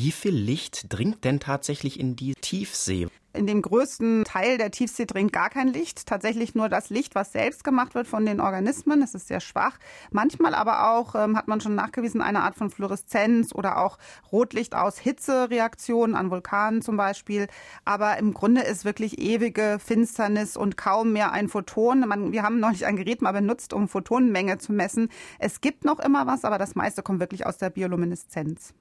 Wie viel Licht dringt denn tatsächlich in die Tiefsee? In dem größten Teil der Tiefsee dringt gar kein Licht. Tatsächlich nur das Licht, was selbst gemacht wird von den Organismen. Das ist sehr schwach. Manchmal aber auch, ähm, hat man schon nachgewiesen, eine Art von Fluoreszenz oder auch Rotlicht aus Hitzereaktionen an Vulkanen zum Beispiel. Aber im Grunde ist wirklich ewige Finsternis und kaum mehr ein Photon. Man, wir haben neulich ein Gerät mal benutzt, um Photonenmenge zu messen. Es gibt noch immer was, aber das meiste kommt wirklich aus der Biolumineszenz.